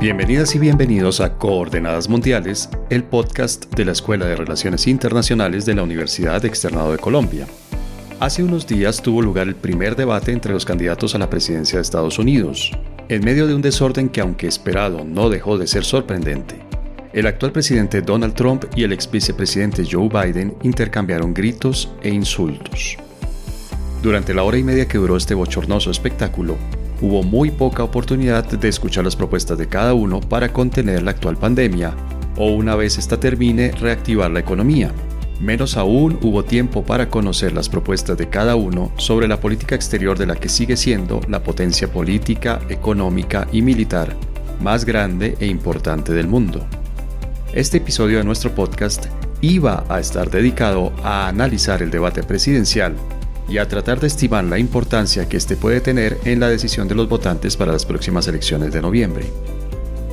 Bienvenidas y bienvenidos a Coordenadas Mundiales, el podcast de la Escuela de Relaciones Internacionales de la Universidad Externado de Colombia. Hace unos días tuvo lugar el primer debate entre los candidatos a la presidencia de Estados Unidos, en medio de un desorden que aunque esperado no dejó de ser sorprendente. El actual presidente Donald Trump y el ex vicepresidente Joe Biden intercambiaron gritos e insultos. Durante la hora y media que duró este bochornoso espectáculo, hubo muy poca oportunidad de escuchar las propuestas de cada uno para contener la actual pandemia o una vez esta termine reactivar la economía. Menos aún hubo tiempo para conocer las propuestas de cada uno sobre la política exterior de la que sigue siendo la potencia política, económica y militar más grande e importante del mundo. Este episodio de nuestro podcast iba a estar dedicado a analizar el debate presidencial y a tratar de estimar la importancia que éste puede tener en la decisión de los votantes para las próximas elecciones de noviembre.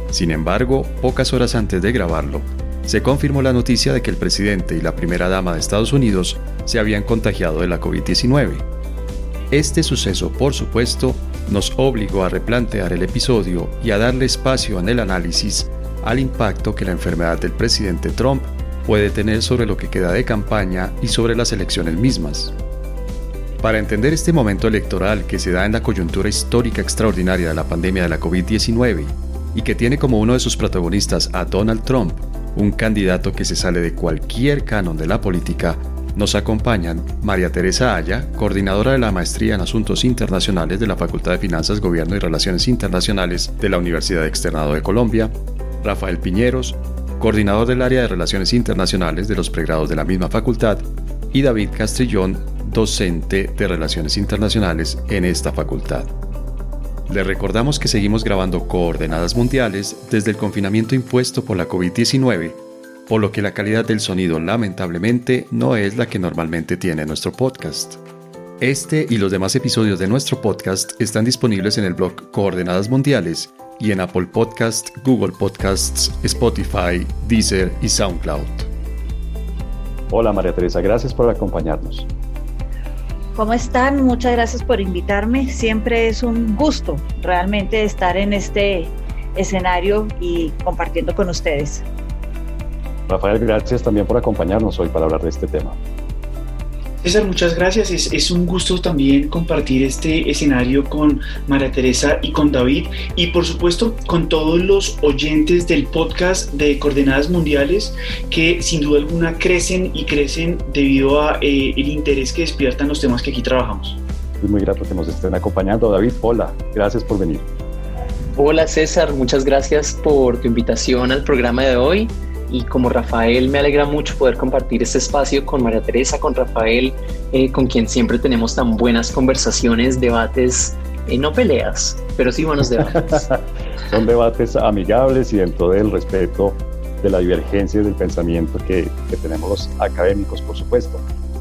Sin embargo, pocas horas antes de grabarlo, se confirmó la noticia de que el presidente y la primera dama de Estados Unidos se habían contagiado de la COVID-19. Este suceso, por supuesto, nos obligó a replantear el episodio y a darle espacio en el análisis al impacto que la enfermedad del presidente Trump puede tener sobre lo que queda de campaña y sobre las elecciones mismas. Para entender este momento electoral que se da en la coyuntura histórica extraordinaria de la pandemia de la COVID-19 y que tiene como uno de sus protagonistas a Donald Trump, un candidato que se sale de cualquier canon de la política, nos acompañan María Teresa Aya, coordinadora de la Maestría en Asuntos Internacionales de la Facultad de Finanzas, Gobierno y Relaciones Internacionales de la Universidad Externado de Colombia, Rafael Piñeros, coordinador del área de Relaciones Internacionales de los pregrados de la misma facultad, y David Castrillón, docente de Relaciones Internacionales en esta facultad. Le recordamos que seguimos grabando coordenadas mundiales desde el confinamiento impuesto por la COVID-19, por lo que la calidad del sonido lamentablemente no es la que normalmente tiene nuestro podcast. Este y los demás episodios de nuestro podcast están disponibles en el blog Coordenadas Mundiales y en Apple Podcasts, Google Podcasts, Spotify, Deezer y SoundCloud. Hola María Teresa, gracias por acompañarnos. ¿Cómo están? Muchas gracias por invitarme. Siempre es un gusto realmente estar en este escenario y compartiendo con ustedes. Rafael, gracias también por acompañarnos hoy para hablar de este tema. César, muchas gracias. Es, un gusto también compartir este escenario con María Teresa y con David y por supuesto con todos los oyentes del podcast de Coordenadas Mundiales que sin duda alguna crecen y crecen debido a eh, el interés que despiertan los temas que aquí trabajamos. Es muy grato que nos estén acompañando. David, hola, gracias por venir. Hola César, muchas gracias por tu invitación al programa de hoy y como Rafael me alegra mucho poder compartir este espacio con María Teresa, con Rafael, eh, con quien siempre tenemos tan buenas conversaciones, debates, eh, no peleas, pero sí buenos debates. Son debates amigables y dentro del respeto de la divergencia del pensamiento que, que tenemos los académicos, por supuesto.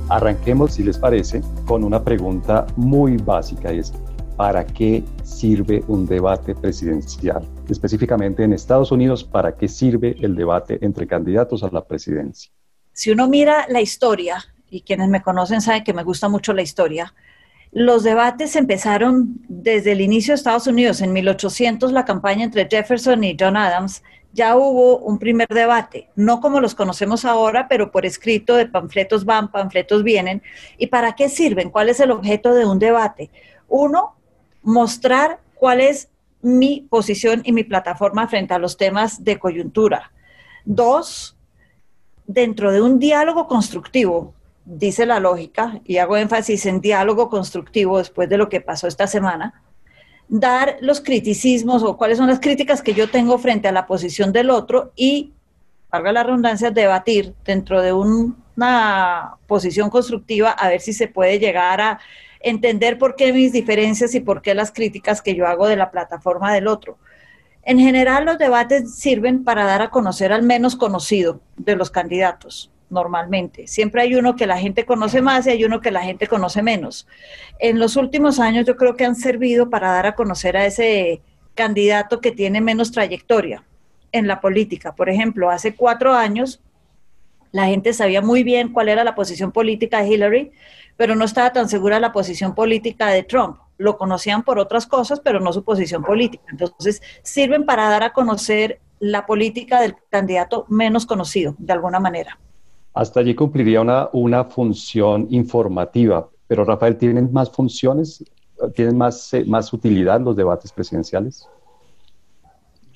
Arranquemos, si les parece, con una pregunta muy básica y es, ¿para qué sirve un debate presidencial? Específicamente en Estados Unidos, ¿para qué sirve el debate entre candidatos a la presidencia? Si uno mira la historia, y quienes me conocen saben que me gusta mucho la historia, los debates empezaron desde el inicio de Estados Unidos. En 1800, la campaña entre Jefferson y John Adams, ya hubo un primer debate, no como los conocemos ahora, pero por escrito de panfletos van, panfletos vienen. ¿Y para qué sirven? ¿Cuál es el objeto de un debate? Uno, mostrar cuál es mi posición y mi plataforma frente a los temas de coyuntura. Dos, dentro de un diálogo constructivo, dice la lógica, y hago énfasis en diálogo constructivo después de lo que pasó esta semana, dar los criticismos o cuáles son las críticas que yo tengo frente a la posición del otro y, valga la redundancia, debatir dentro de una posición constructiva a ver si se puede llegar a entender por qué mis diferencias y por qué las críticas que yo hago de la plataforma del otro. En general, los debates sirven para dar a conocer al menos conocido de los candidatos, normalmente. Siempre hay uno que la gente conoce más y hay uno que la gente conoce menos. En los últimos años yo creo que han servido para dar a conocer a ese candidato que tiene menos trayectoria en la política. Por ejemplo, hace cuatro años la gente sabía muy bien cuál era la posición política de Hillary, pero no estaba tan segura la posición política de Trump. lo conocían por otras cosas, pero no su posición política. Entonces, sirven para dar a conocer la política del candidato menos conocido, de alguna manera. Hasta allí cumpliría una, una función informativa, pero Rafael, ¿tienen más funciones? ¿Tienen más, eh, más utilidad los debates presidenciales?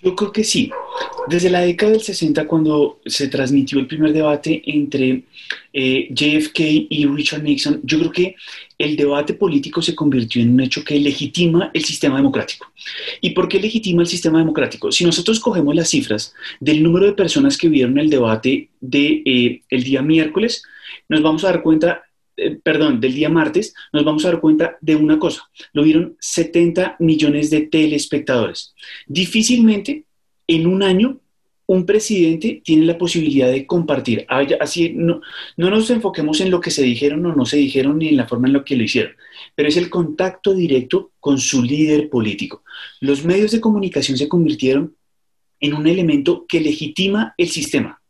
Yo creo que sí. Desde la década del 60, cuando se transmitió el primer debate entre eh, JFK y Richard Nixon, yo creo que el debate político se convirtió en un hecho que legitima el sistema democrático. ¿Y por qué legitima el sistema democrático? Si nosotros cogemos las cifras del número de personas que vieron el debate del de, eh, día miércoles, nos vamos a dar cuenta eh, perdón, del día martes, nos vamos a dar cuenta de una cosa. Lo vieron 70 millones de telespectadores. Difícilmente en un año un presidente tiene la posibilidad de compartir. Así, no, no nos enfoquemos en lo que se dijeron o no se dijeron ni en la forma en la que lo hicieron, pero es el contacto directo con su líder político. Los medios de comunicación se convirtieron en un elemento que legitima el sistema,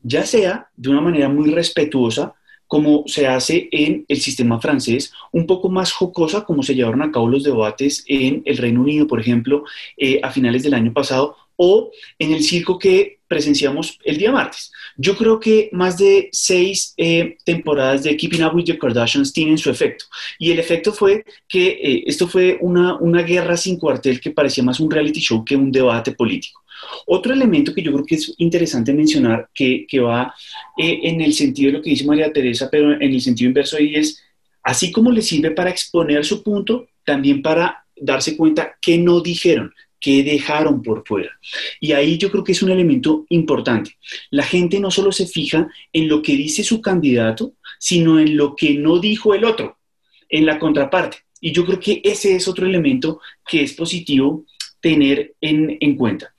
ya sea de una manera muy respetuosa, como se hace en el sistema francés, un poco más jocosa, como se llevaron a cabo los debates en el Reino Unido, por ejemplo, eh, a finales del año pasado, o en el circo que presenciamos el día martes. Yo creo que más de seis eh, temporadas de Keeping Up with the Kardashians tienen su efecto. Y el efecto fue que eh, esto fue una, una guerra sin cuartel que parecía más un reality show que un debate político. Otro elemento que yo creo que es interesante mencionar, que, va eh, en el sentido de lo que dice María Teresa, pero en el sentido inverso ahí es, así como le sirve para exponer su punto, también para darse cuenta que no dijeron, que dejaron por fuera. Y ahí yo creo que es un elemento importante. La gente no solo se fija en lo que dice su candidato, sino en lo que no dijo el otro, en la contraparte. Y yo creo que ese es otro elemento que es positivo tener en, en cuenta.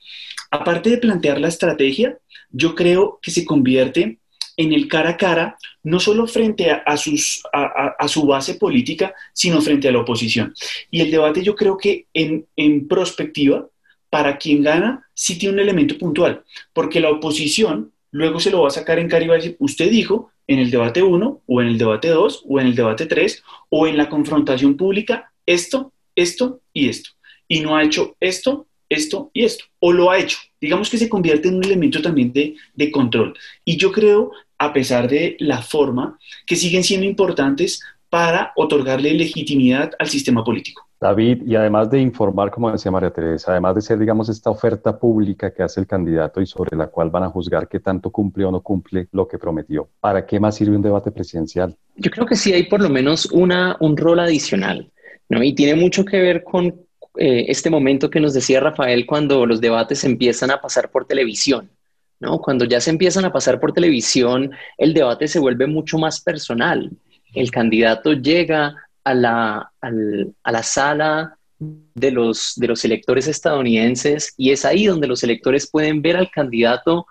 Aparte de plantear la estrategia, yo creo que se convierte en el cara a cara, no solo frente a, su base política, sino frente a la oposición. Y el debate yo creo que en, en prospectiva, para quien gana, sí tiene un elemento puntual, porque la oposición luego se lo va a sacar en cara y va a decir, usted dijo en el debate 1, o en el debate 2, o en el debate 3, o en la confrontación pública, esto, esto y esto. Y no ha hecho esto, esto y esto, o lo ha hecho. Digamos que se convierte en un elemento también de, de control. Y yo creo, a pesar de la forma, que siguen siendo importantes para otorgarle legitimidad al sistema político. David, y además de informar, como decía María Teresa, además de ser, digamos, esta oferta pública que hace el candidato y sobre la cual van a juzgar qué tanto cumple o no cumple lo que prometió, ¿para qué más sirve un debate presidencial? Yo creo que sí hay por lo menos una, un rol adicional, ¿no? Y tiene mucho que ver con eh, este momento que nos decía Rafael cuando los debates empiezan a pasar por televisión. ¿no? Cuando ya se empiezan a pasar por televisión, el debate se vuelve mucho más personal. El candidato llega a la, a la sala de los, de los electores estadounidenses y es ahí donde los electores pueden ver al candidato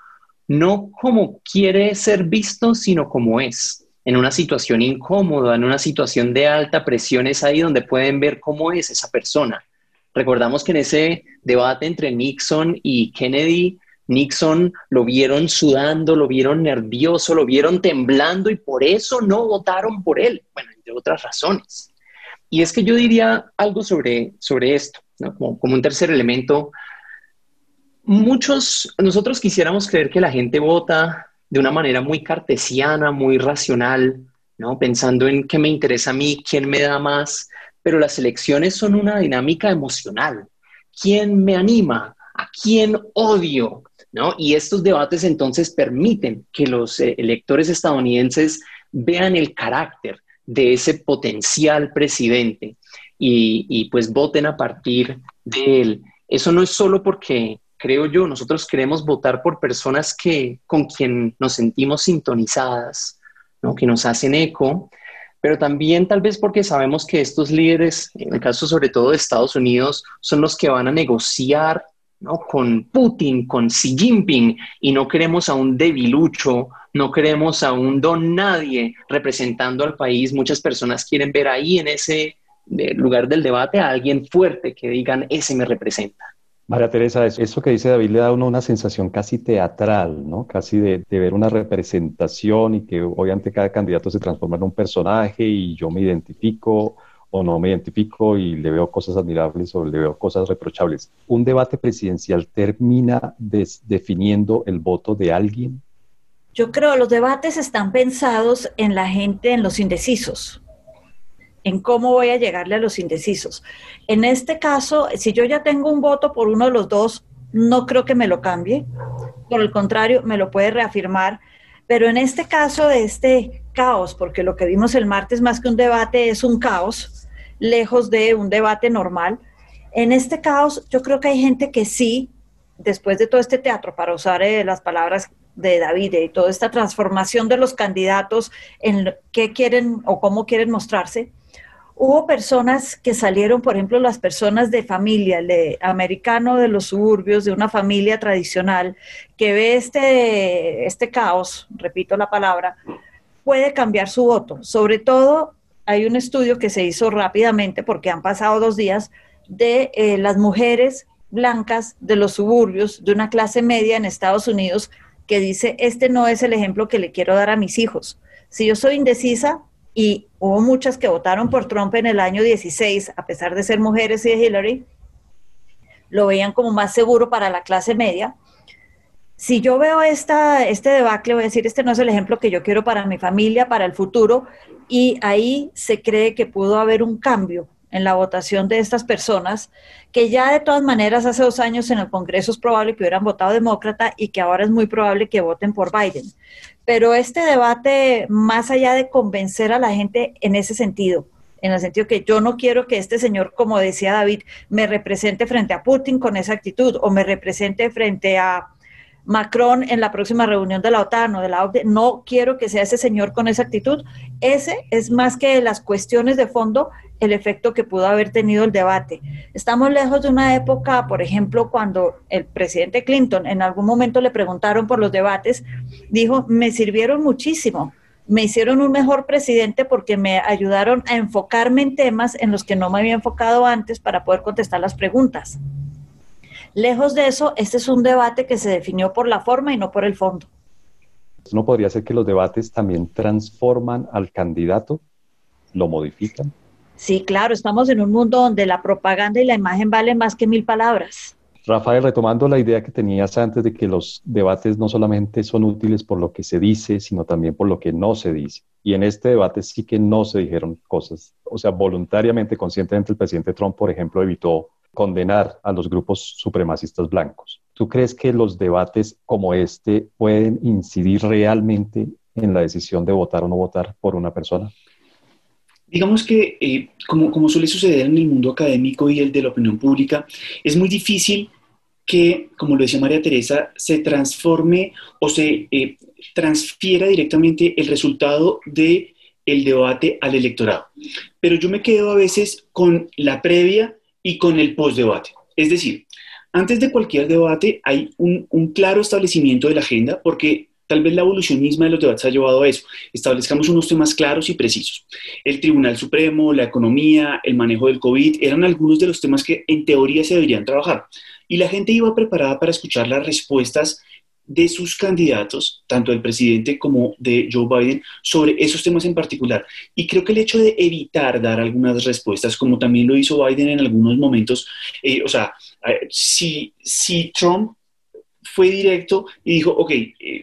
no como quiere ser visto, sino como es. En una situación incómoda, en una situación de alta presión, es ahí donde pueden ver cómo es esa persona. Recordamos que en ese debate entre Nixon y Kennedy, Nixon lo vieron sudando, lo vieron nervioso, lo vieron temblando y por eso no votaron por él, bueno, entre otras razones. Y es que yo diría algo sobre, sobre esto, como, como un tercer elemento. Muchos, nosotros quisiéramos creer que la gente vota de una manera muy cartesiana, muy racional, ¿no? pensando en qué me interesa a mí, quién me da más, pero las elecciones son una dinámica emocional. ¿Quién me anima? ¿A quién odio? ¿No? Y estos debates entonces permiten que los eh, electores estadounidenses vean el carácter de ese potencial presidente y, pues voten a partir de él. Eso no es solo porque, creo yo, nosotros queremos votar por personas que, con quien nos sentimos sintonizadas, ¿no? que nos hacen eco, pero también tal vez porque sabemos que estos líderes, en el caso sobre todo de Estados Unidos, son los que van a negociar ¿no? con Putin, con Xi Jinping, y no queremos a un debilucho, no queremos a un don nadie representando al país. Muchas personas quieren ver ahí en ese eh, lugar del debate a alguien fuerte que digan, ese me representa. María Teresa, eso que dice David le da a uno una sensación casi teatral, ¿no? Casi de, ver una representación y que obviamente cada candidato se transforma en un personaje y yo me identifico o no me identifico y le veo cosas admirables o le veo cosas reprochables. ¿Un debate presidencial termina definiendo el voto de alguien? Yo creo que los debates están pensados en la gente, en los indecisos, en cómo voy a llegarle a los indecisos. En este caso, si yo ya tengo un voto por uno de los dos, no creo que me lo cambie. Por el contrario, me lo puede reafirmar. Pero en este caso de este caos, porque lo que vimos el martes más que un debate es un caos, lejos de un debate normal. En este caos, yo creo que hay gente que sí, después de todo este teatro, para usar eh, las palabras de David y toda esta transformación de los candidatos en qué quieren o cómo quieren mostrarse, hubo personas que salieron, por ejemplo, las personas de familia, el americano de los suburbios, de una familia tradicional, que ve este, este caos, repito la palabra, puede cambiar su voto, sobre todo hay un estudio que se hizo rápidamente, porque han pasado dos días, de eh, las mujeres blancas de los suburbios, de una clase media en Estados Unidos, que dice, este no es el ejemplo que le quiero dar a mis hijos. Si yo soy indecisa, y hubo muchas que votaron por Trump en el año 16, a pesar de ser mujeres y de Hillary, lo veían como más seguro para la clase media. Si yo veo esta, este debacle, voy a decir, este no es el ejemplo que yo quiero para mi familia, para el futuro, y ahí se cree que pudo haber un cambio en la votación de estas personas, que ya de todas maneras hace dos años en el Congreso es probable que hubieran votado demócrata y que ahora es muy probable que voten por Biden. Pero este debate, más allá de convencer a la gente en ese sentido, en el sentido que yo no quiero que este señor, como decía David, me represente frente a Putin con esa actitud o me represente frente a Macron en la próxima reunión de la OTAN o de la OCDE, no quiero que sea ese señor con esa actitud. Ese es más que las cuestiones de fondo, el efecto que pudo haber tenido el debate. Estamos lejos de una época, por ejemplo, cuando el presidente Clinton en algún momento le preguntaron por los debates, dijo, me sirvieron muchísimo, me hicieron un mejor presidente porque me ayudaron a enfocarme en temas en los que no me había enfocado antes para poder contestar las preguntas. Lejos de eso, este es un debate que se definió por la forma y no por el fondo. ¿No podría ser que los debates también transforman al candidato? ¿Lo modifican? Sí, claro, estamos en un mundo donde la propaganda y la imagen valen más que mil palabras. Rafael, retomando la idea que tenías antes de que los debates no solamente son útiles por lo que se dice, sino también por lo que no se dice. Y en este debate sí que no se dijeron cosas. O sea, voluntariamente, conscientemente, el presidente Trump, por ejemplo, evitó condenar a los grupos supremacistas blancos. ¿Tú crees que los debates como este pueden incidir realmente en la decisión de votar o no votar por una persona? Digamos que, eh, como, como suele suceder en el mundo académico y el de la opinión pública, es muy difícil que, como lo decía María Teresa, se transforme o se eh, transfiera directamente el resultado de el debate al electorado. Pero yo me quedo a veces con la previa y con el post-debate. Es decir, antes de cualquier debate hay un, claro establecimiento de la agenda porque tal vez la evolución misma de los debates ha llevado a eso. Establezcamos unos temas claros y precisos. El Tribunal Supremo, la economía, el manejo del COVID eran algunos de los temas que en teoría se deberían trabajar. Y la gente iba preparada para escuchar las respuestas de sus candidatos, tanto del presidente como de Joe Biden, sobre esos temas en particular. Y creo que el hecho de evitar dar algunas respuestas, como también lo hizo Biden en algunos momentos, eh, o sea, si, si Trump fue directo y dijo, ok, eh,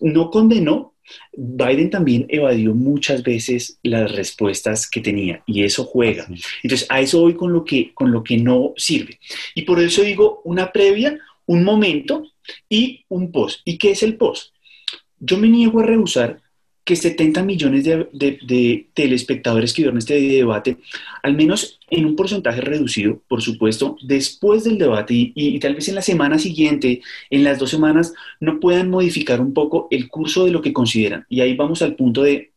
no condenó, Biden también evadió muchas veces las respuestas que tenía y eso juega. Entonces, a eso voy con lo que, con lo que no sirve. Y por eso digo una previa, un momento y un post. ¿Y qué es el post? Yo me niego a rehusar que 70 millones de, telespectadores que vieron este debate, al menos en un porcentaje reducido, por supuesto, después del debate y, tal vez en la semana siguiente, en las dos semanas, no puedan modificar un poco el curso de lo que consideran. Y ahí vamos al punto de,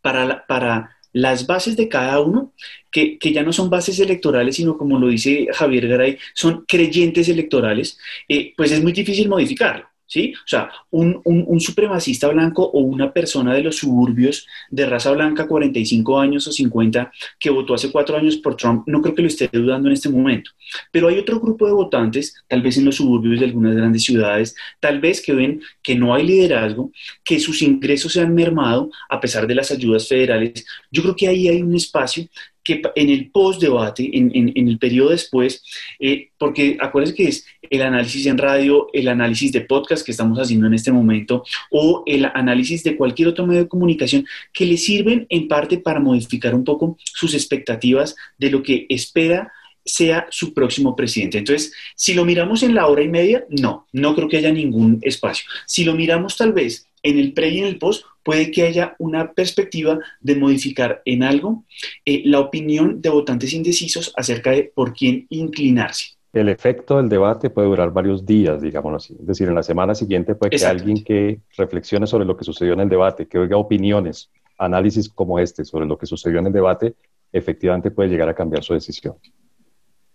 para, para las bases de cada uno, que, ya no son bases electorales, sino como lo dice Javier Garay, son creyentes electorales, eh, pues es muy difícil modificarlo. ¿Sí? O sea, un, supremacista blanco o una persona de los suburbios de raza blanca, 45 años o 50, que votó hace cuatro años por Trump, no creo que lo esté dudando en este momento. Pero hay otro grupo de votantes, tal vez en los suburbios de algunas grandes ciudades, tal vez que ven que no hay liderazgo, que sus ingresos se han mermado a pesar de las ayudas federales. Yo creo que ahí hay un espacio que en el post-debate, en, en, el periodo después, eh, porque acuérdense que es el análisis en radio, el análisis de podcast que estamos haciendo en este momento, o el análisis de cualquier otro medio de comunicación, que le sirven en parte para modificar un poco sus expectativas de lo que espera sea su próximo presidente. Entonces, si lo miramos en la hora y media, no, no creo que haya ningún espacio. Si lo miramos tal vez en el pre y en el post, puede que haya una perspectiva de modificar en algo eh, la opinión de votantes indecisos acerca de por quién inclinarse. El efecto del debate puede durar varios días, digámoslo así. Es decir, en la semana siguiente puede que alguien que reflexione sobre lo que sucedió en el debate, que oiga opiniones, análisis como este sobre lo que sucedió en el debate, efectivamente puede llegar a cambiar su decisión.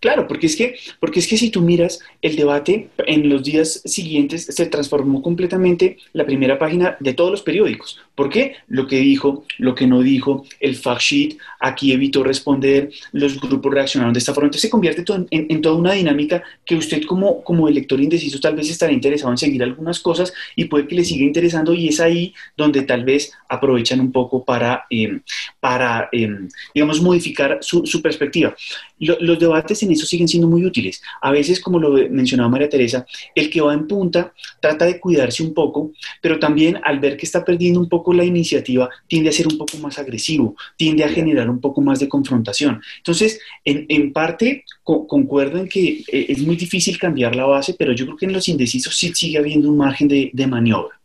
Claro, porque es, que, porque es que si tú miras el debate en los días siguientes se transformó completamente la primera página de todos los periódicos. ¿Por qué? Lo que dijo, lo que no dijo, el fact sheet, aquí evitó responder, los grupos reaccionaron de esta forma. Entonces se convierte en, toda una dinámica que usted como, como elector indeciso tal vez estará interesado en seguir algunas cosas y puede que le siga interesando y es ahí donde tal vez aprovechan un poco para, em, para em, digamos, modificar su, su perspectiva. los debates en eso siguen siendo muy útiles. A veces, como lo mencionaba María Teresa, el que va en punta trata de cuidarse un poco, pero también al ver que está perdiendo un poco la iniciativa, tiende a ser un poco más agresivo, tiende a generar un poco más de confrontación. Entonces, en, parte, concuerdo en que eh, es muy difícil cambiar la base, pero yo creo que en los indecisos sí sigue habiendo un margen de, de maniobra.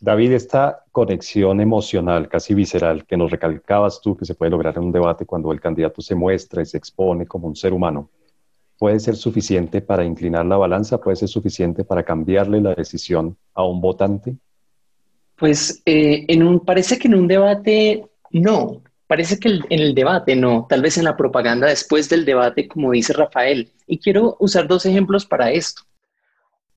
David, esta conexión emocional, casi visceral, que nos recalcabas tú que se puede lograr en un debate cuando el candidato se muestra y se expone como un ser humano, ¿puede ser suficiente para inclinar la balanza? ¿Puede ser suficiente para cambiarle la decisión a un votante? Pues eh, en un, parece que en un debate no, parece que en el debate no, tal vez en la propaganda después del debate, como dice Rafael. Y quiero usar dos ejemplos para esto.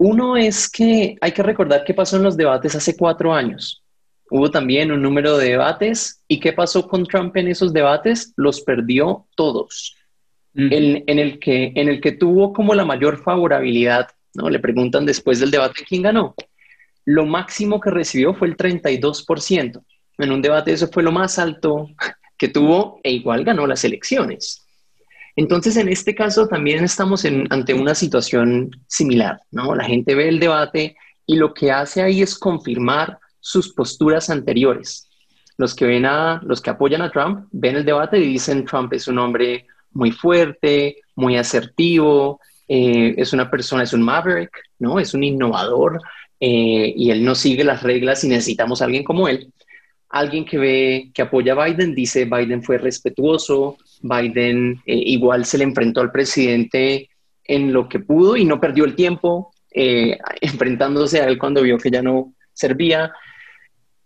Uno es que hay que recordar qué pasó en los debates hace cuatro años. Hubo también un número de debates. ¿Y qué pasó con Trump en esos debates? Los perdió todos. en, el que, en el que tuvo como la mayor favorabilidad, ¿no? Le preguntan después del debate quién ganó. Lo máximo que recibió fue el 32%. En un debate eso fue lo más alto que tuvo e igual ganó las elecciones. Entonces, en este caso también estamos ante una situación similar, ¿no? La gente ve el debate y lo que hace ahí es confirmar sus posturas anteriores. Los que ven a, los que apoyan a Trump ven el debate y dicen Trump es un hombre muy fuerte, muy asertivo, eh, es una persona, es un maverick, ¿no? Es un innovador eh, y él no sigue las reglas y necesitamos a alguien como él. Alguien que ve, que apoya a Biden dice Biden fue respetuoso, Biden eh, igual se le enfrentó al presidente en lo que pudo y no perdió el tiempo eh, enfrentándose a él cuando vio que ya no servía.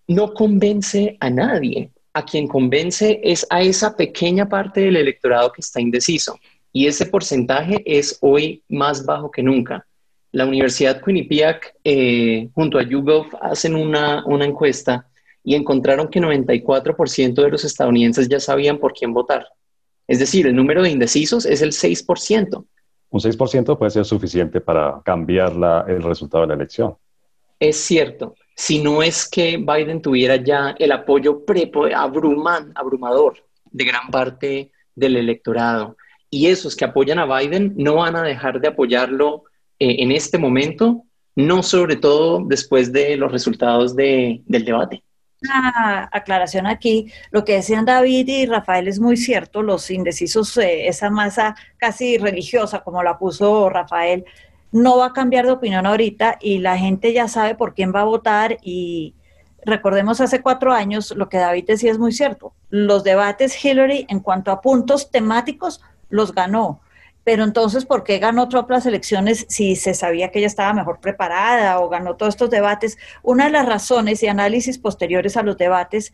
No convence a nadie. A quien convence es a esa pequeña parte del electorado que está indeciso. Y ese porcentaje es hoy más bajo que nunca. La Universidad Quinnipiac, eh, junto a YouGov, hacen una, una encuesta y encontraron que 94% de los estadounidenses ya sabían por quién votar. Es decir, el número de indecisos es el 6%. Un 6% puede ser suficiente para cambiar el resultado de la elección. Es cierto. Si no es que Biden tuviera ya el apoyo abrumador de gran parte del electorado. Y esos que apoyan a Biden no van a dejar de apoyarlo eh, en este momento, no sobre todo después de los resultados del debate una aclaración aquí. Lo que decían David y Rafael es muy cierto. Los indecisos, eh, esa masa casi religiosa, como la puso Rafael, no va a cambiar de opinión ahorita y la gente ya sabe por quién va a votar y recordemos hace cuatro años lo que David decía es muy cierto. Los debates Hillary en cuanto a puntos temáticos los ganó pero entonces, ¿por qué ganó Trump las elecciones si se sabía que ella estaba mejor preparada o ganó todos estos debates? Una de las razones y análisis posteriores a los debates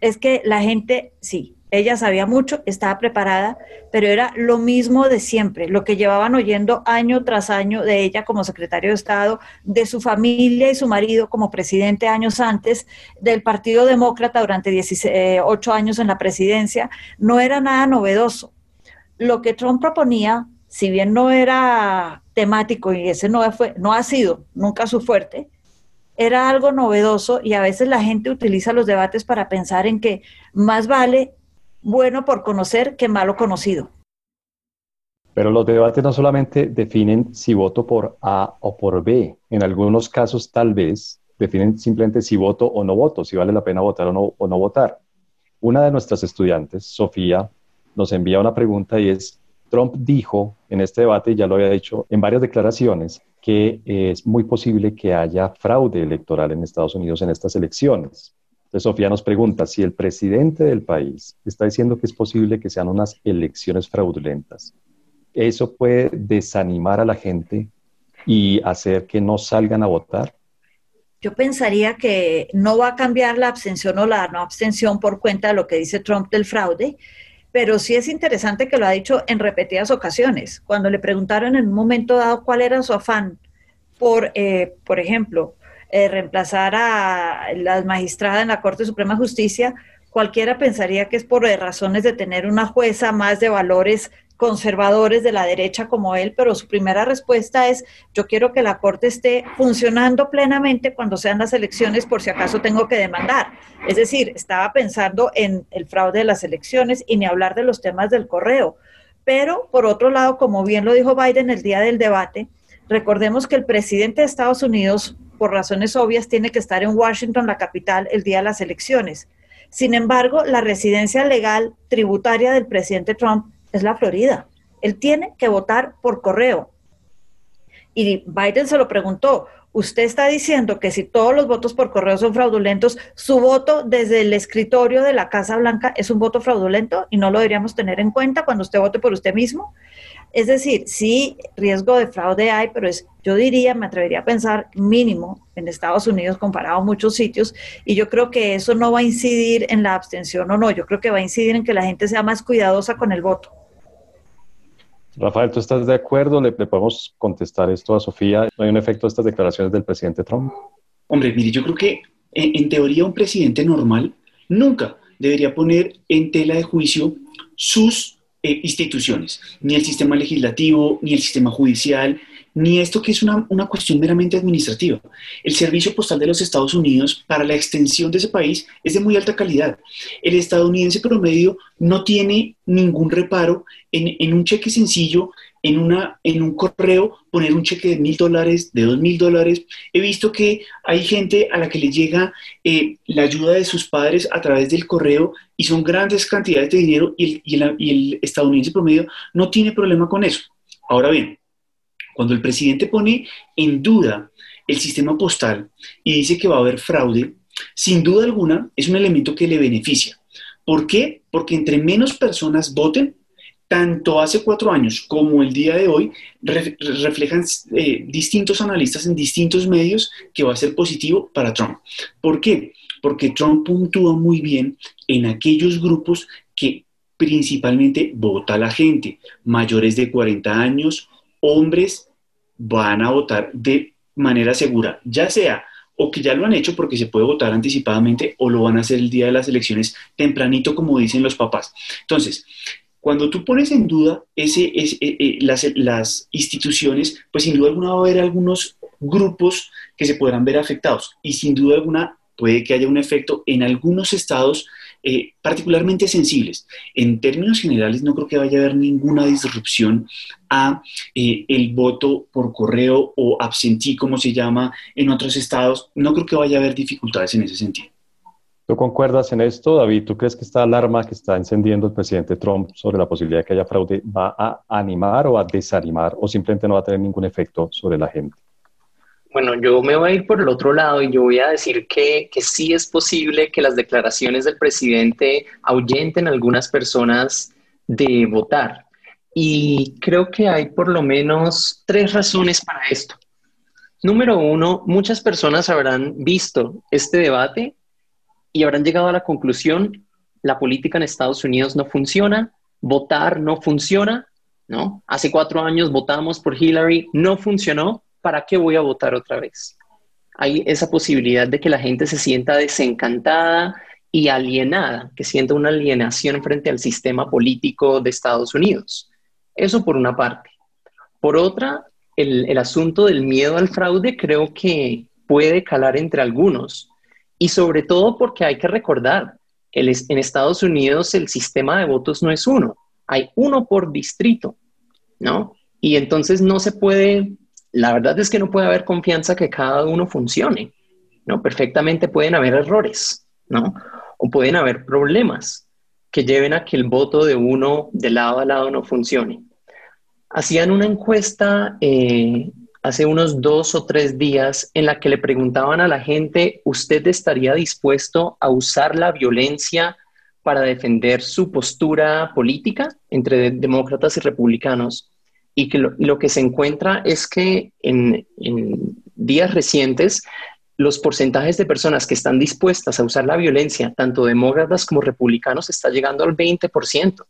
es que la gente, sí, ella sabía mucho, estaba preparada, pero era lo mismo de siempre, lo que llevaban oyendo año tras año de ella como secretario de Estado, de su familia y su marido como presidente años antes, del Partido Demócrata durante 18 años en la presidencia, no era nada novedoso. Lo que Trump proponía si bien no era temático y ese no, fue, no ha sido nunca su fuerte, era algo novedoso y a veces la gente utiliza los debates para pensar en que más vale bueno por conocer que malo conocido. Pero los debates no solamente definen si voto por A o por B, en algunos casos tal vez definen simplemente si voto o no voto, si vale la pena votar o no, o no votar. Una de nuestras estudiantes, Sofía, nos envía una pregunta y es, Trump dijo en este debate, ya lo había dicho en varias declaraciones, que es muy posible que haya fraude electoral en Estados Unidos en estas elecciones. Entonces, Sofía nos pregunta si el presidente del país está diciendo que es posible que sean unas elecciones fraudulentas eso puede desanimar a la gente y hacer que no salgan a votar? Yo pensaría que no va a cambiar la abstención o la no abstención por cuenta de lo que dice Trump del fraude, pero sí es interesante que lo ha dicho en repetidas ocasiones. Cuando le preguntaron en un momento dado cuál era su afán por, eh, por ejemplo, eh, reemplazar a la magistrada en la Corte Suprema de Justicia, cualquiera pensaría que es por razones de tener una jueza más de valores conservadores de la derecha como él, pero su primera respuesta es, yo quiero que la Corte esté funcionando plenamente cuando sean las elecciones por si acaso tengo que demandar. Es decir, estaba pensando en el fraude de las elecciones y ni hablar de los temas del correo. Pero, por otro lado, como bien lo dijo Biden el día del debate, recordemos que el presidente de Estados Unidos, por razones obvias, tiene que estar en Washington, la capital, el día de las elecciones. Sin embargo, la residencia legal tributaria del presidente Trump es la Florida. Él tiene que votar por correo. Y Biden se lo preguntó, usted está diciendo que si todos los votos por correo son fraudulentos, su voto desde el escritorio de la Casa Blanca es un voto fraudulento y no lo deberíamos tener en cuenta cuando usted vote por usted mismo. Es decir, sí, riesgo de fraude hay, pero es, yo diría, me atrevería a pensar mínimo en Estados Unidos comparado a muchos sitios, y yo creo que eso no va a incidir en la abstención o no, yo creo que va a incidir en que la gente sea más cuidadosa con el voto. Rafael, ¿tú estás de acuerdo? ¿Le, podemos contestar esto a Sofía? ¿No hay un efecto de estas declaraciones del presidente Trump? Hombre, mire, yo creo que en, teoría un presidente normal nunca debería poner en tela de juicio sus eh, instituciones, ni el sistema legislativo, ni el sistema judicial, ni esto que es una, una, cuestión meramente administrativa. El servicio postal de los Estados Unidos para la extensión de ese país es de muy alta calidad. El estadounidense promedio no tiene ningún reparo en, en un cheque sencillo, en, una, en un correo, poner un cheque de mil dólares, de dos mil dólares. He visto que hay gente a la que le llega eh, la ayuda de sus padres a través del correo y son grandes cantidades de dinero y el, y el, y el estadounidense promedio no tiene problema con eso. Ahora bien, cuando el presidente pone en duda el sistema postal y dice que va a haber fraude, sin duda alguna es un elemento que le beneficia. ¿Por qué? Porque entre menos personas voten, tanto hace cuatro años como el día de hoy, reflejan eh, distintos analistas en distintos medios que va a ser positivo para Trump. ¿Por qué? Porque Trump puntúa muy bien en aquellos grupos que principalmente vota la gente, mayores de 40 años, hombres van a votar de manera segura, ya sea o que ya lo han hecho porque se puede votar anticipadamente o lo van a hacer el día de las elecciones tempranito, como dicen los papás. Entonces, cuando tú pones en duda ese, eh, eh, las, las, instituciones, pues sin duda alguna va a haber algunos grupos que se podrán ver afectados y sin duda alguna puede que haya un efecto en algunos estados eh, particularmente sensibles. En términos generales, no creo que vaya a haber ninguna disrupción a eh, el voto por correo o absentí, como se llama en otros estados. No creo que vaya a haber dificultades en ese sentido. ¿Tú concuerdas en esto, David? ¿Tú crees que esta alarma que está encendiendo el presidente Trump sobre la posibilidad de que haya fraude va a animar o a desanimar o simplemente no va a tener ningún efecto sobre la gente? Bueno, yo me voy a ir por el otro lado y yo voy a decir que, que sí es posible que las declaraciones del presidente ahuyenten a algunas personas de votar. Y creo que hay por lo menos tres razones para esto. Número uno, muchas personas habrán visto este debate y habrán llegado a la conclusión, la política en Estados Unidos no funciona, votar no funciona, ¿no? Hace cuatro años votamos por Hillary, no funcionó, ¿para qué voy a votar otra vez? Hay esa posibilidad de que la gente se sienta desencantada y alienada, que sienta una alienación frente al sistema político de Estados Unidos. Eso por una parte. Por otra, el, el asunto del miedo al fraude creo que puede calar entre algunos. Y sobre todo porque hay que recordar, en Estados Unidos el sistema de votos no es uno, hay uno por distrito, ¿no? Y entonces no se puede, la verdad es que no puede haber confianza que cada uno funcione, ¿no? Perfectamente pueden haber errores, ¿no? O pueden haber problemas que lleven a que el voto de uno de lado a lado no funcione. Hacían una encuesta eh, hace unos dos o tres días en la que le preguntaban a la gente, ¿usted estaría dispuesto a usar la violencia para defender su postura política entre demócratas y republicanos? Y que lo, que se encuentra es que en, en días recientes los porcentajes de personas que están dispuestas a usar la violencia, tanto demócratas como republicanos, está llegando al 20%.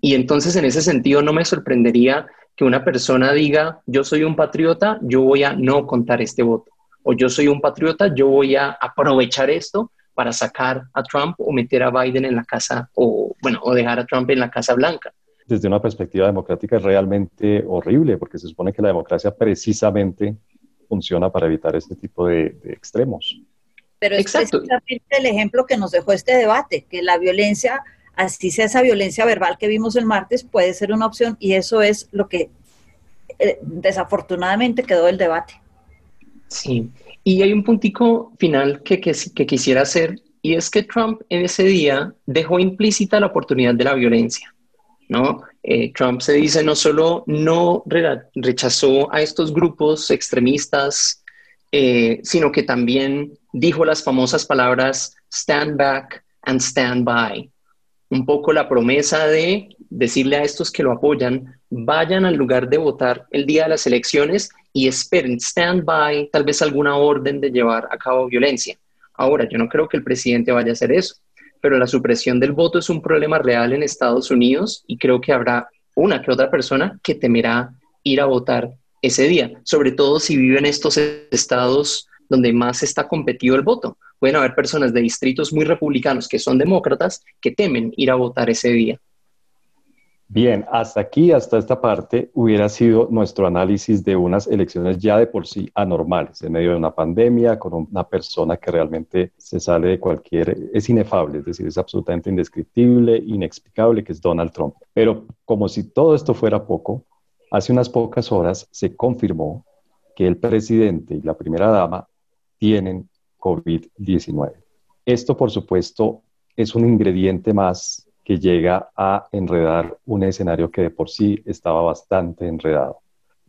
Y entonces en ese sentido no me sorprendería que una persona diga, yo soy un patriota, yo voy a no contar este voto. O yo soy un patriota, yo voy a aprovechar esto para sacar a Trump o meter a Biden en la casa, o bueno, o dejar a Trump en la Casa Blanca. Desde una perspectiva democrática es realmente horrible, porque se supone que la democracia precisamente funciona para evitar este tipo de, extremos. Pero es precisamente el ejemplo que nos dejó este debate, que la violencia así sea esa violencia verbal que vimos el martes, puede ser una opción y eso es lo que eh, desafortunadamente quedó el debate. Sí, y hay un puntico final que, que, quisiera hacer y es que Trump en ese día dejó implícita la oportunidad de la violencia. ¿No? Eh, Trump se dice no solo no rechazó a estos grupos extremistas, eh, sino que también dijo las famosas palabras stand back and stand by, un poco la promesa de decirle a estos que lo apoyan, vayan al lugar de votar el día de las elecciones y esperen, stand by, tal vez alguna orden de llevar a cabo violencia. Ahora, yo no creo que el presidente vaya a hacer eso, pero la supresión del voto es un problema real en Estados Unidos y creo que habrá una que otra persona que temerá ir a votar ese día, sobre todo si vive en estos estados donde más está competido el voto pueden haber personas de distritos muy republicanos que son demócratas que temen ir a votar ese día. Bien, hasta aquí, hasta esta parte, hubiera sido nuestro análisis de unas elecciones ya de por sí anormales, en medio de una pandemia, con una persona que realmente se sale de cualquier, es inefable, es decir, es absolutamente indescriptible, inexplicable, que es Donald Trump. Pero como si todo esto fuera poco, hace unas pocas horas se confirmó que el presidente y la primera dama tienen COVID-19. Esto, por supuesto, es un ingrediente más que llega a enredar un escenario que de por sí estaba bastante enredado.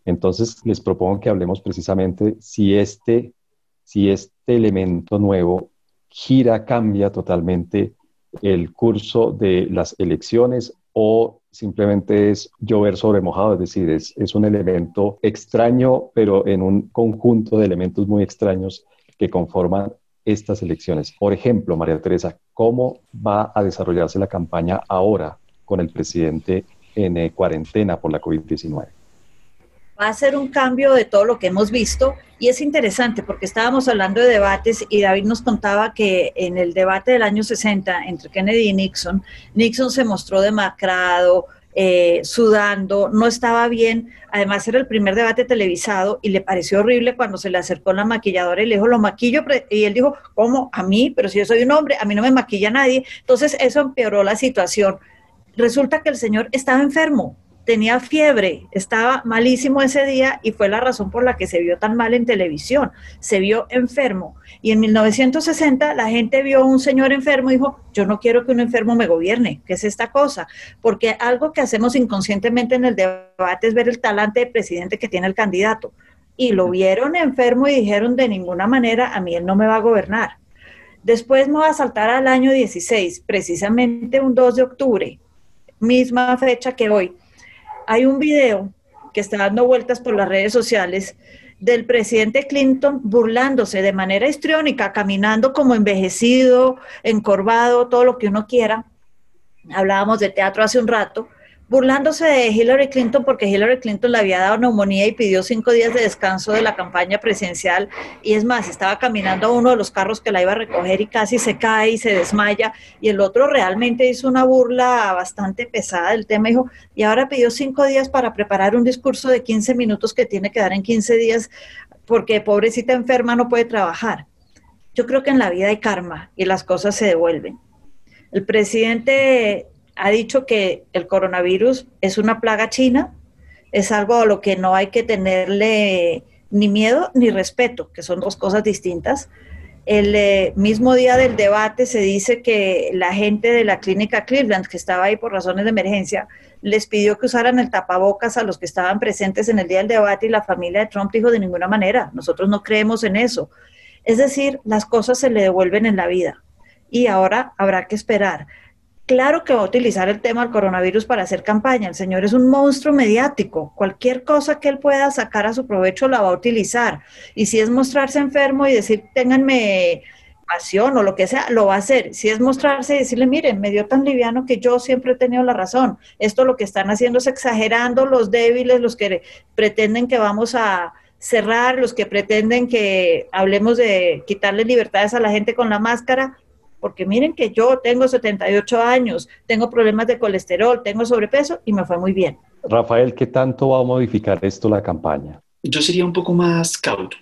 Entonces, les propongo que hablemos precisamente si este, si este elemento nuevo gira, cambia totalmente el curso de las elecciones o simplemente es llover sobre mojado, es decir, es, es un elemento extraño, pero en un conjunto de elementos muy extraños que conforman estas elecciones. Por ejemplo, María Teresa, ¿cómo va a desarrollarse la campaña ahora con el presidente en eh, cuarentena por la COVID-19? Va a ser un cambio de todo lo que hemos visto y es interesante porque estábamos hablando de debates y David nos contaba que en el debate del año 60 entre Kennedy y Nixon, Nixon se mostró demacrado, eh, sudando, no estaba bien. Además era el primer debate televisado y le pareció horrible cuando se le acercó la maquilladora y le dijo, lo maquillo, y él dijo, ¿cómo? A mí, pero si yo soy un hombre, a mí no me maquilla nadie. Entonces eso empeoró la situación. Resulta que el señor estaba enfermo, tenía fiebre, estaba malísimo ese día y fue la razón por la que se vio tan mal en televisión. Se vio enfermo. Y en 1960 la gente vio a un señor enfermo y dijo, yo no quiero que un enfermo me gobierne, ¿qué es esta cosa? Porque algo que hacemos inconscientemente en el debate es ver el talante de presidente que tiene el candidato. Y lo vieron enfermo y dijeron, de ninguna manera, a mí él no me va a gobernar. Después me voy a saltar al año 16, precisamente un 2 de octubre, misma fecha que hoy hay un video que está dando vueltas por las redes sociales del presidente Clinton burlándose de manera histriónica, caminando como envejecido, encorvado, todo lo que uno quiera. Hablábamos de teatro hace un rato, burlándose de Hillary Clinton porque Hillary Clinton le había dado neumonía y pidió cinco días de descanso de la campaña presidencial y es más, estaba caminando a uno de los carros que la iba a recoger y casi se cae y se desmaya y el otro realmente hizo una burla bastante pesada del tema, dijo, y ahora pidió cinco días para preparar un discurso de 15 minutos que tiene que dar en 15 días porque pobrecita enferma no puede trabajar. Yo creo que en la vida hay karma y las cosas se devuelven. El presidente ha dicho que el coronavirus es una plaga china, es algo a lo que no hay que tenerle ni miedo ni respeto, que son dos cosas distintas. El eh, mismo día del debate se dice que la gente de la clínica Cleveland, que estaba ahí por razones de emergencia, les pidió que usaran el tapabocas a los que estaban presentes en el día del debate y la familia de Trump dijo de ninguna manera, nosotros no creemos en eso. Es decir, las cosas se le devuelven en la vida y ahora habrá que esperar. Claro que va a utilizar el tema del coronavirus para hacer campaña. El señor es un monstruo mediático. Cualquier cosa que él pueda sacar a su provecho la va a utilizar. Y si es mostrarse enfermo y decir, ténganme pasión o lo que sea, lo va a hacer. Si es mostrarse y decirle, miren, me dio tan liviano que yo siempre he tenido la razón. Esto lo que están haciendo es exagerando los débiles, los que pretenden que vamos a cerrar, los que pretenden que hablemos de quitarle libertades a la gente con la máscara porque miren que yo tengo 78 años, tengo problemas de colesterol, tengo sobrepeso y me fue muy bien. Rafael, ¿qué tanto va a modificar esto la campaña? Yo sería un poco más cauto.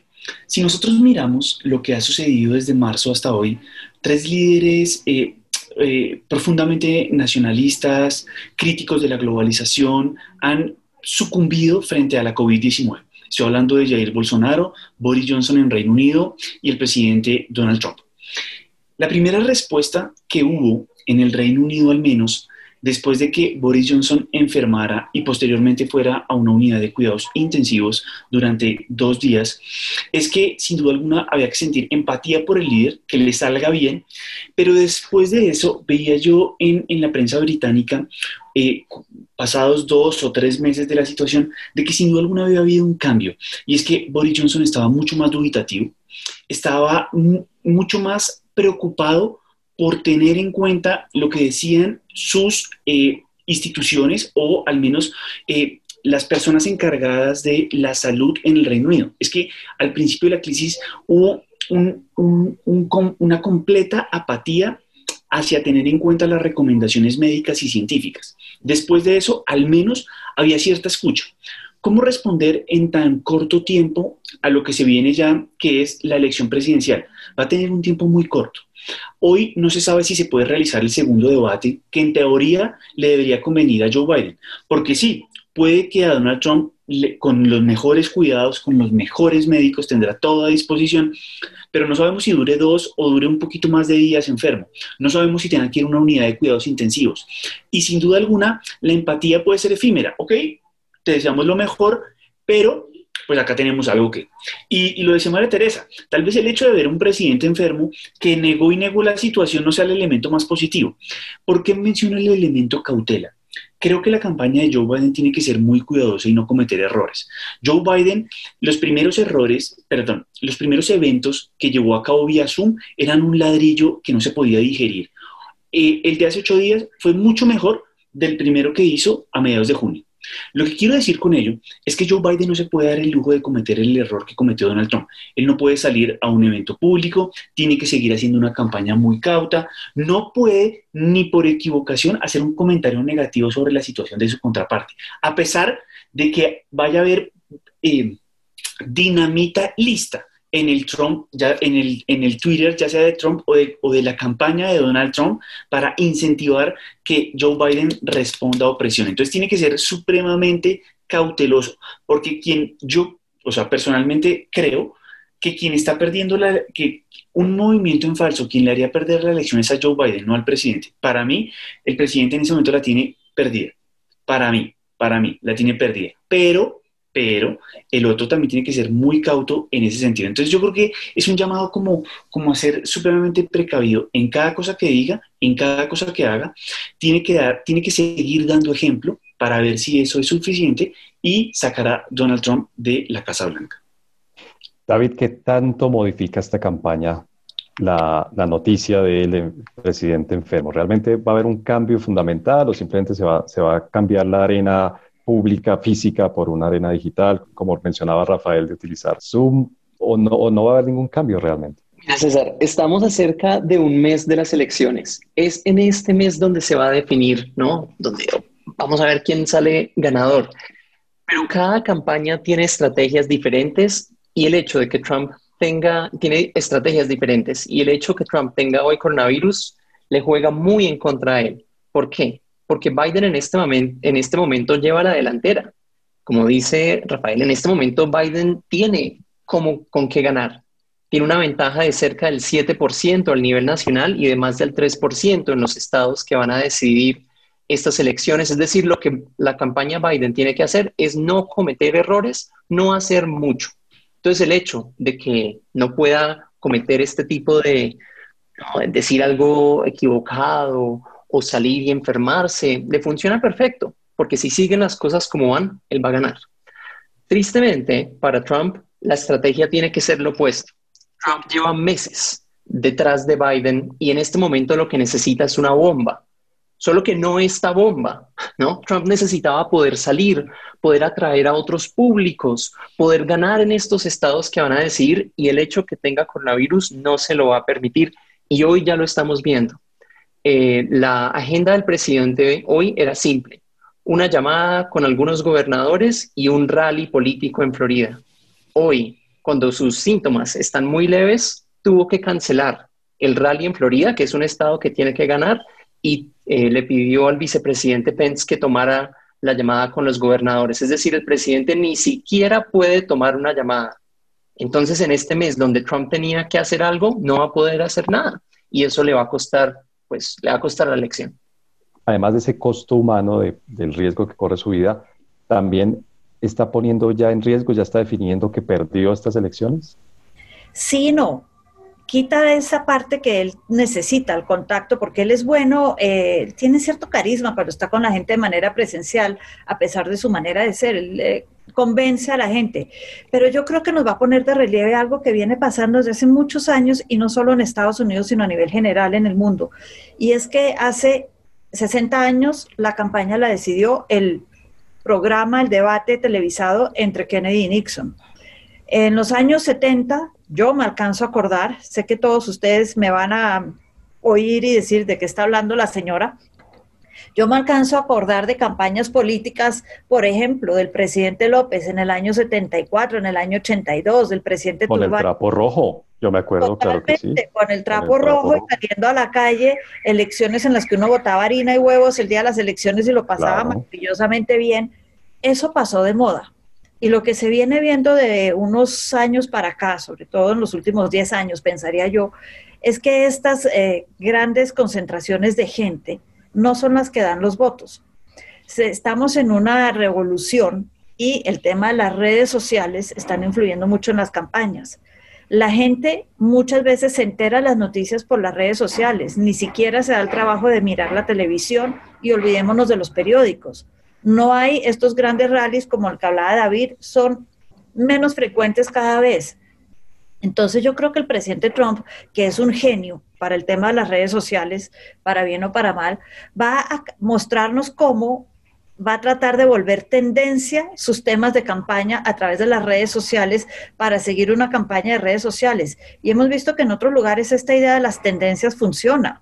Si nosotros miramos lo que ha sucedido desde marzo hasta hoy, tres líderes eh, eh, profundamente nacionalistas, críticos de la globalización, han sucumbido frente a la COVID-19. Estoy hablando de Jair Bolsonaro, Boris Johnson en Reino Unido y el presidente Donald Trump. La primera respuesta que hubo en el Reino Unido al menos, después de que Boris Johnson enfermara y posteriormente fuera a una unidad de cuidados intensivos durante dos días, es que sin duda alguna había que sentir empatía por el líder, que le salga bien, pero después de eso veía yo en, la prensa británica eh, pasados dos o tres meses de la situación, de que sin duda alguna había habido un cambio. Y es que Boris Johnson estaba mucho más dubitativo, estaba mucho más preocupado por tener en cuenta lo que decían sus eh, instituciones o al menos eh, las personas encargadas de la salud en el Reino Unido. Es que al principio de la crisis hubo una completa apatía hacia tener en cuenta las recomendaciones médicas y científicas. Después de eso, al menos había cierta escucha. ¿Cómo responder en tan corto tiempo a lo que se viene ya, que es la elección presidencial? Va a tener un tiempo muy corto. Hoy no se sabe si se puede realizar el segundo debate, que en teoría le debería convenir a Joe Biden, porque sí, puede que a Donald Trump, con los mejores cuidados, con los mejores médicos, tendrá toda disposición, pero no sabemos si dure dos o dure un poquito más de días enfermo. No sabemos si tenga que ir a una unidad de cuidados intensivos. Y sin duda alguna, la empatía puede ser efímera. ¿Ok? te deseamos lo mejor, pero pues acá tenemos algo que... Y, lo decía María Teresa, tal vez el hecho de ver un presidente enfermo que negó y negó la situación no sea el elemento más positivo. ¿Por qué menciono el elemento cautela? Creo que la campaña de Joe Biden tiene que ser muy cuidadosa y no cometer errores. Joe Biden, los primeros errores, perdón, los primeros eventos que llevó a cabo vía Zoom eran un ladrillo que no se podía digerir. Eh, el de hace ocho días fue mucho mejor del primero que hizo a mediados de junio. Lo que quiero decir con ello es que Joe Biden no se puede dar el lujo de cometer el error que cometió Donald Trump. Él no puede salir a un evento público, tiene que seguir haciendo una campaña muy cauta, no puede ni por equivocación hacer un comentario negativo sobre la situación de su contraparte, a pesar de que vaya a haber eh, dinamita lista en el Trump, ya en el, en el Twitter, ya sea de Trump o de, o de la campaña de Donald Trump, para incentivar que Joe Biden responda a opresión. Entonces tiene que ser supremamente cauteloso, porque quien yo, o sea, personalmente creo que quien está perdiendo la, que un movimiento en falso, quien le haría perder la elección es a Joe Biden, no al presidente. Para mí, el presidente en ese momento la tiene perdida. Para mí, para mí, la tiene perdida. Pero pero el otro también tiene que ser muy cauto en ese sentido. Entonces yo creo que es un llamado como, como a ser supremamente precavido en cada cosa que diga, en cada cosa que haga, tiene que, dar, tiene que seguir dando ejemplo para ver si eso es suficiente y sacar a Donald Trump de la Casa Blanca. David, ¿qué tanto modifica esta campaña la, la, noticia del presidente enfermo? ¿Realmente va a haber un cambio fundamental o simplemente se va, se va a cambiar la arena pública física por una arena digital, como mencionaba Rafael, de utilizar Zoom, o no, va a haber ningún cambio realmente. Mira, César, estamos a cerca de un mes de las elecciones. Es en este mes donde se va a definir, ¿no? Donde vamos a ver quién sale ganador. Pero cada campaña tiene estrategias diferentes y el hecho de que Trump tenga, tiene estrategias diferentes y el hecho que Trump tenga hoy coronavirus le juega muy en contra a él. ¿Por qué? Porque Biden en este, momento, en este momento lleva la delantera. Como dice Rafael, en este momento Biden tiene como, con qué ganar. Tiene una ventaja de cerca del 7% al nivel nacional y de más del 3% en los estados que van a decidir estas elecciones. Es decir, lo que la campaña Biden tiene que hacer es no cometer errores, no hacer mucho. Entonces, el hecho de que no pueda cometer este tipo de, decir algo equivocado o salir y enfermarse, le funciona perfecto, porque si siguen las cosas como van, él va a ganar. Tristemente, para Trump, la estrategia tiene que ser lo opuesto. Trump lleva meses detrás de Biden y en este momento lo que necesita es una bomba. Solo que no esta bomba, ¿no? Trump necesitaba poder salir, poder atraer a otros públicos, poder ganar en estos estados que van a decidir y el hecho que tenga coronavirus no se lo va a permitir y hoy ya lo estamos viendo. Eh, la agenda del presidente hoy era simple, una llamada con algunos gobernadores y un rally político en Florida. Hoy, cuando sus síntomas están muy leves, tuvo que cancelar el rally en Florida, que es un estado que tiene que ganar, y eh, le pidió al vicepresidente Pence que tomara la llamada con los gobernadores. Es decir, el presidente ni siquiera puede tomar una llamada. Entonces, en este mes donde Trump tenía que hacer algo, no va a poder hacer nada. Y eso le va a costar, pues, le va a costar la elección. Además de ese costo humano del riesgo que corre su vida, también está poniendo ya en riesgo, ya está definiendo que perdió estas elecciones. Sí, no quita esa parte que él necesita, el contacto, porque él es bueno, eh, tiene cierto carisma cuando está con la gente de manera presencial, a pesar de su manera de ser, él eh, convence a la gente. Pero yo creo que nos va a poner de relieve algo que viene pasando desde hace muchos años, y no solo en Estados Unidos, sino a nivel general en el mundo. Y es que hace 60 años la campaña la decidió el programa, el debate televisado entre Kennedy y Nixon. En los años 70 yo me alcanzo a acordar, sé que todos ustedes me van a oír y decir de qué está hablando la señora. Yo me alcanzo a acordar de campañas políticas, por ejemplo, del presidente López en el año 74, en el año 82, del presidente Con el trapo rojo, yo me acuerdo, claro que sí. Con el trapo, rojo, y saliendo a la calle, elecciones en las que uno votaba harina y huevos el día de las elecciones y lo pasaba maravillosamente bien. Eso pasó de moda. Y lo que se viene viendo de unos años para acá, sobre todo en los últimos 10 años, pensaría yo, es que estas eh, grandes concentraciones de gente no son las que dan los votos. estamos en una revolución y el tema de las redes sociales están influyendo mucho en las campañas. La gente muchas veces se entera las noticias por las redes sociales, ni siquiera se da el trabajo de mirar la televisión y olvidémonos de los periódicos no hay estos grandes rallies como el que hablaba David, son menos frecuentes cada vez. Entonces yo creo que el presidente Trump, que es un genio para el tema de las redes sociales, para bien o para mal, va a mostrarnos cómo va a tratar de volver tendencia sus temas de campaña a través de las redes sociales para seguir una campaña de redes sociales. Y hemos visto que en otros lugares esta idea de las tendencias funciona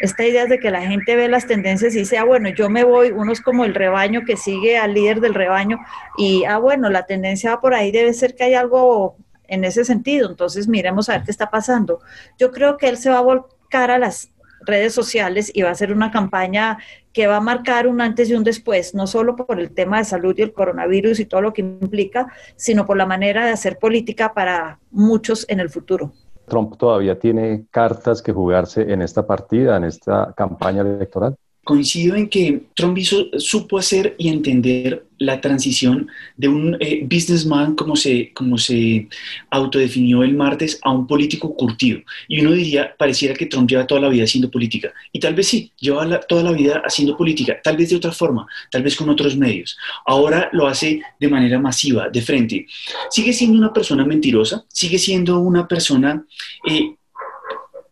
esta idea de que la gente ve las tendencias y dice, ah, bueno, yo me voy, uno es como el rebaño que sigue al líder del rebaño y, ah, bueno, la tendencia va por ahí, debe ser que hay algo en ese sentido, entonces miremos a ver qué está pasando. Yo creo que él se va a volcar a las redes sociales y va a hacer una campaña que va a marcar un antes y un después, no solo por el tema de salud y el coronavirus y todo lo que implica, sino por la manera de hacer política para muchos en el futuro. Trump todavía tiene cartas que jugarse en esta partida, en esta campaña electoral? Coincido en que Trump supo hacer y entender la transición de un eh, businessman, como se, como se autodefinió el martes, a un político curtido. Y uno diría, pareciera que Trump lleva toda la vida haciendo política. Y tal vez sí, lleva toda la vida haciendo política, tal vez de otra forma, tal vez con otros medios. Ahora lo hace de manera masiva, de frente. Sigue siendo una persona mentirosa, sigue siendo una persona eh,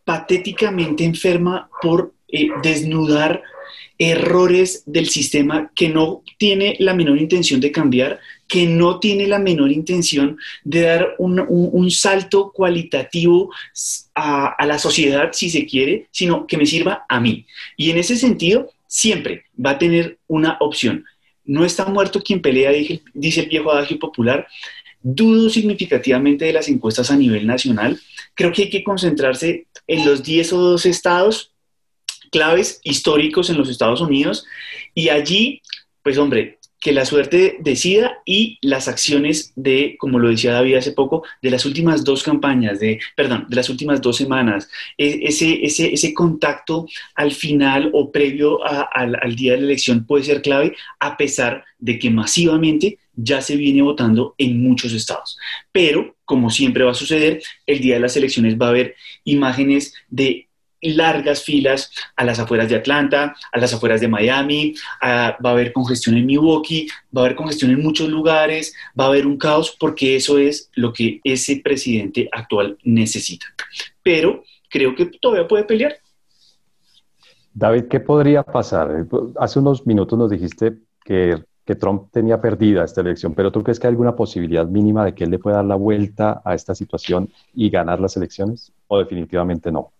patéticamente enferma por eh, desnudar errores del sistema que no tiene la menor intención de cambiar, que no tiene la menor intención de dar un, salto cualitativo a, a, la sociedad, si se quiere, sino que me sirva a mí. Y en ese sentido, siempre va a tener una opción. No está muerto quien pelea, dice el viejo adagio popular. Dudo significativamente de las encuestas a nivel nacional. Creo que hay que concentrarse en los 10 o 12 estados claves históricos en los Estados Unidos y allí, pues hombre, que la suerte decida y las acciones de, como lo decía David hace poco, de las últimas dos campañas, de, perdón, de las últimas dos semanas, e, ese, ese, ese contacto al final o previo al día de la elección puede ser clave, a pesar de que masivamente ya se viene votando en muchos estados. Pero, como siempre va a suceder, el día de las elecciones va a haber imágenes de largas filas a las afueras de Atlanta, a las afueras de Miami, va a haber congestión en Milwaukee, va a haber congestión en muchos lugares, va a haber un caos porque eso es lo que ese presidente actual necesita. Pero creo que todavía puede pelear. David, ¿qué podría pasar? Hace unos minutos nos dijiste que, que Trump tenía perdida esta elección, pero ¿tú crees que hay alguna posibilidad mínima de que él le pueda dar la vuelta a esta situación y ganar las elecciones? ¿O definitivamente no?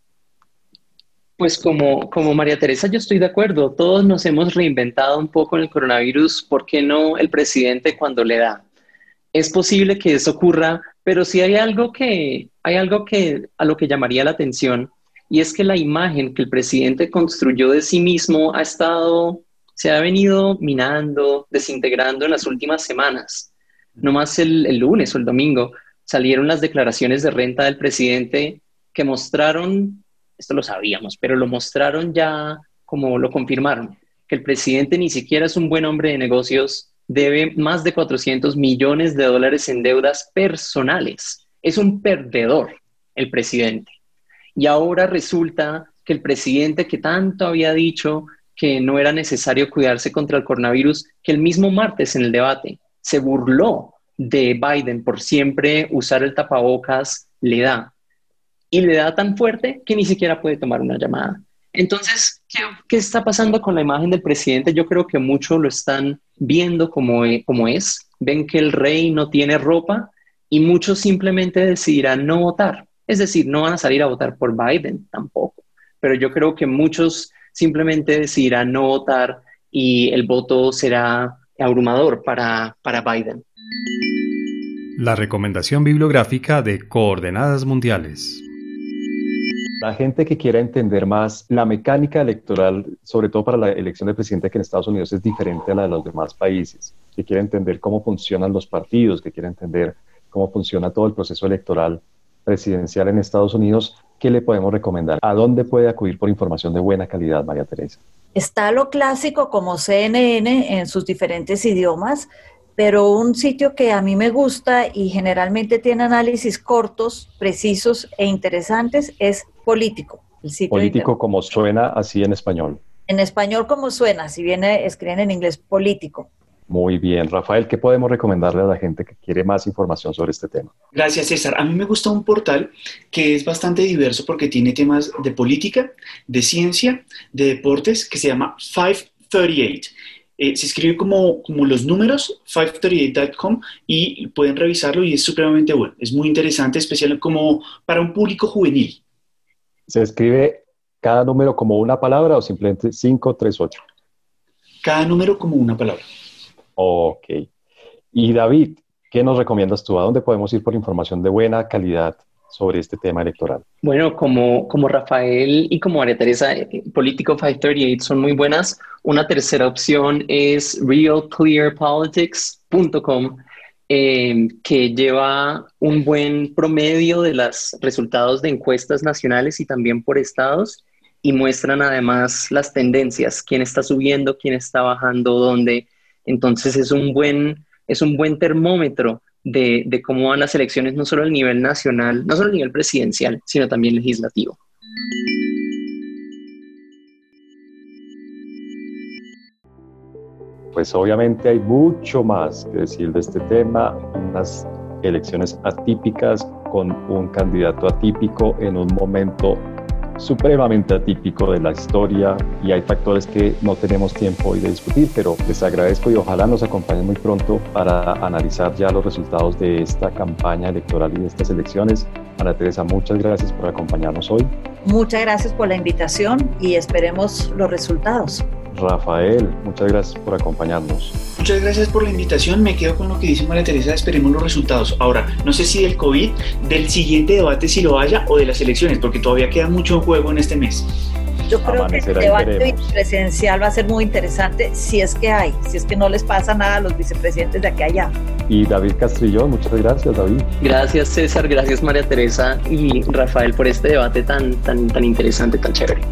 Pues como, como María Teresa, yo estoy de acuerdo. Todos nos hemos reinventado un poco en el coronavirus. ¿Por qué no el presidente cuando le da? Es posible que eso ocurra, pero sí hay algo que, hay algo que a lo que llamaría la atención y es que la imagen que el presidente construyó de sí mismo ha estado, se ha venido minando, desintegrando en las últimas semanas. No más el, el lunes o el domingo salieron las declaraciones de renta del presidente que mostraron esto lo sabíamos, pero lo mostraron ya como lo confirmaron, que el presidente ni siquiera es un buen hombre de negocios, debe más de 400 millones de dólares en deudas personales. Es un perdedor el presidente. Y ahora resulta que el presidente que tanto había dicho que no era necesario cuidarse contra el coronavirus, que el mismo martes en el debate se burló de Biden por siempre usar el tapabocas, le da y le da tan fuerte que ni siquiera puede tomar una llamada. Entonces, ¿qué, está pasando con la imagen del presidente? Yo creo que muchos lo están viendo como, e, como es, ven que el rey no tiene ropa y muchos simplemente decidirán no votar. Es decir, no van a salir a votar por Biden tampoco, pero yo creo que muchos simplemente decidirán no votar y el voto será abrumador para, para Biden. La recomendación bibliográfica de Coordenadas Mundiales. La gente que quiera entender más la mecánica electoral, sobre todo para la elección de presidente que en Estados Unidos es diferente a la de los demás países, que quiera entender cómo funcionan los partidos, que quiera entender cómo funciona todo el proceso electoral presidencial en Estados Unidos, ¿qué le podemos recomendar? ¿A dónde puede acudir por información de buena calidad, María Teresa? Está lo clásico como CNN en sus diferentes idiomas, pero un sitio que a mí me gusta y generalmente tiene análisis cortos, precisos e interesantes es Político. El sitio político como suena así en español. En español como suena, si viene escriben en inglés Político. Muy bien, Rafael, ¿qué podemos recomendarle a la gente que quiere más información sobre este tema? Gracias, César. A mí me gusta un portal que es bastante diverso porque tiene temas de política, de ciencia, de deportes, que se llama 538 eh, se escribe como, como los números, 538.com, y pueden revisarlo y es supremamente bueno. Es muy interesante, especial como para un público juvenil. ¿Se escribe cada número como una palabra o simplemente 538? Cada número como una palabra. Ok. Y David, ¿qué nos recomiendas tú? ¿A dónde podemos ir por información de buena calidad sobre este tema electoral? Bueno, como, como Rafael y como María Teresa, eh, Político 538 son muy buenas. Una tercera opción es realclearpolitics.com, eh, que lleva un buen promedio de los resultados de encuestas nacionales y también por estados y muestran además las tendencias, quién está subiendo, quién está bajando, dónde. Entonces es un buen, es un buen termómetro de, cómo van las elecciones, no solo a nivel nacional, no solo a nivel presidencial, sino también legislativo. Pues obviamente hay mucho más que decir de este tema, unas elecciones atípicas con un candidato atípico en un momento supremamente atípico de la historia y hay factores que no tenemos tiempo hoy de discutir, pero les agradezco y ojalá nos acompañen muy pronto para analizar ya los resultados de esta campaña electoral y de estas elecciones. Ana Teresa, muchas gracias por acompañarnos hoy. Muchas gracias por la invitación y esperemos los resultados. Rafael, muchas gracias por acompañarnos. Muchas gracias por la invitación. Me quedo con lo que dice María Teresa. Esperemos los resultados. Ahora, no sé si del COVID, del siguiente debate si lo haya o de las elecciones, porque todavía queda mucho juego en este mes. Yo creo que el debate presencial va a ser muy interesante si es que hay, si es que no les pasa nada a los vicepresidentes de aquí allá. Y David Castrillón, muchas gracias David. Gracias César, gracias María Teresa y Rafael por este debate tan, tan, tan interesante, tan chévere.